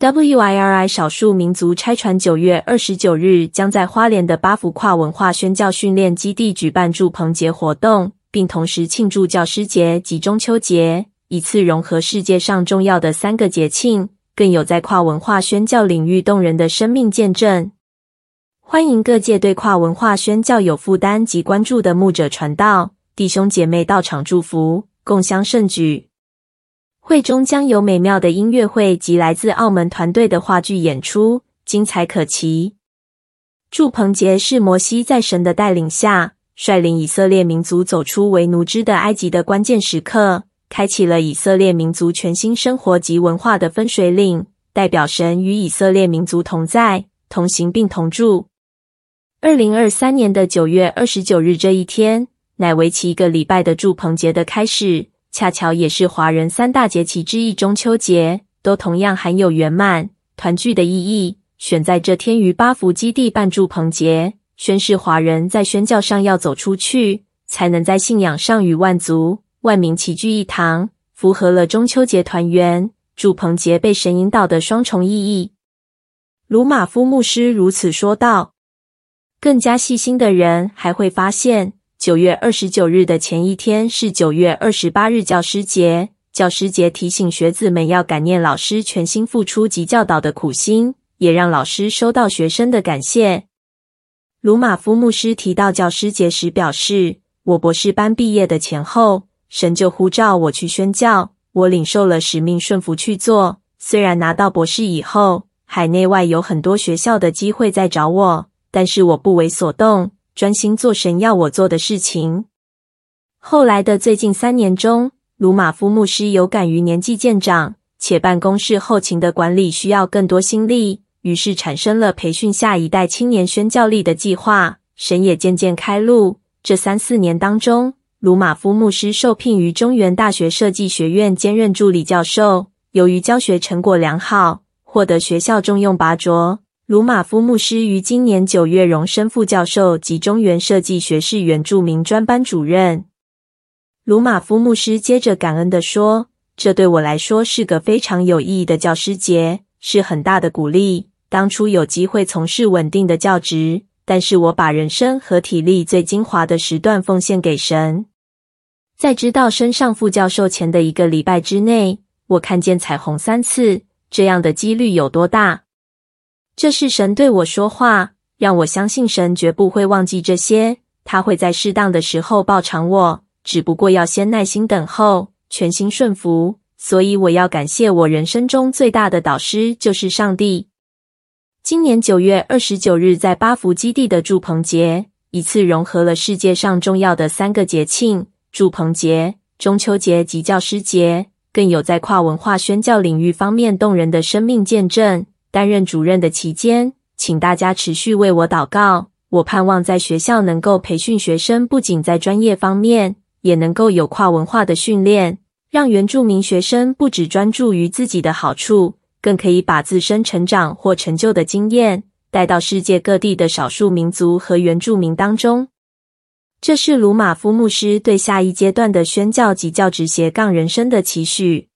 WIRI 少数民族拆船九月二十九日将在花莲的八福跨文化宣教训练基地举办祝棚节活动，并同时庆祝教师节及中秋节，以次融合世界上重要的三个节庆，更有在跨文化宣教领域动人的生命见证。欢迎各界对跨文化宣教有负担及关注的牧者传道弟兄姐妹到场祝福，共襄盛举。会中将有美妙的音乐会及来自澳门团队的话剧演出，精彩可期。祝棚节是摩西在神的带领下，率领以色列民族走出为奴之的埃及的关键时刻，开启了以色列民族全新生活及文化的分水岭，代表神与以色列民族同在、同行并同住。二零二三年的九月二十九日这一天，乃为期一个礼拜的祝棚节的开始。恰巧也是华人三大节气之一中秋节，都同样含有圆满团聚的意义。选在这天于八福基地办祝棚节，宣示华人在宣教上要走出去，才能在信仰上与万族万民齐聚一堂，符合了中秋节团圆、祝棚节被神引导的双重意义。鲁玛夫牧师如此说道。更加细心的人还会发现。九月二十九日的前一天是九月二十八日教师节。教师节提醒学子们要感念老师全心付出及教导的苦心，也让老师收到学生的感谢。鲁马夫牧师提到教师节时表示：“我博士班毕业的前后，神就呼召我去宣教，我领受了使命，顺服去做。虽然拿到博士以后，海内外有很多学校的机会在找我，但是我不为所动。”专心做神要我做的事情。后来的最近三年中，鲁玛夫牧师有感于年纪渐长，且办公室后勤的管理需要更多心力，于是产生了培训下一代青年宣教力的计划。神也渐渐开路。这三四年当中，鲁玛夫牧师受聘于中原大学设计学院兼任助理教授，由于教学成果良好，获得学校重用拔擢。鲁玛夫牧师于今年九月荣升副教授及中原设计学士原住民专班主任。鲁玛夫牧师接着感恩地说：“这对我来说是个非常有意义的教师节，是很大的鼓励。当初有机会从事稳定的教职，但是我把人生和体力最精华的时段奉献给神。在知道升上副教授前的一个礼拜之内，我看见彩虹三次，这样的几率有多大？”这是神对我说话，让我相信神绝不会忘记这些，他会在适当的时候报偿我，只不过要先耐心等候，全心顺服。所以我要感谢我人生中最大的导师就是上帝。今年九月二十九日在八福基地的祝棚节，一次融合了世界上重要的三个节庆：祝棚节、中秋节及教师节，更有在跨文化宣教领域方面动人的生命见证。担任主任的期间，请大家持续为我祷告。我盼望在学校能够培训学生，不仅在专业方面，也能够有跨文化的训练，让原住民学生不只专注于自己的好处，更可以把自身成长或成就的经验带到世界各地的少数民族和原住民当中。这是鲁玛夫牧师对下一阶段的宣教及教职斜杠人生的期许。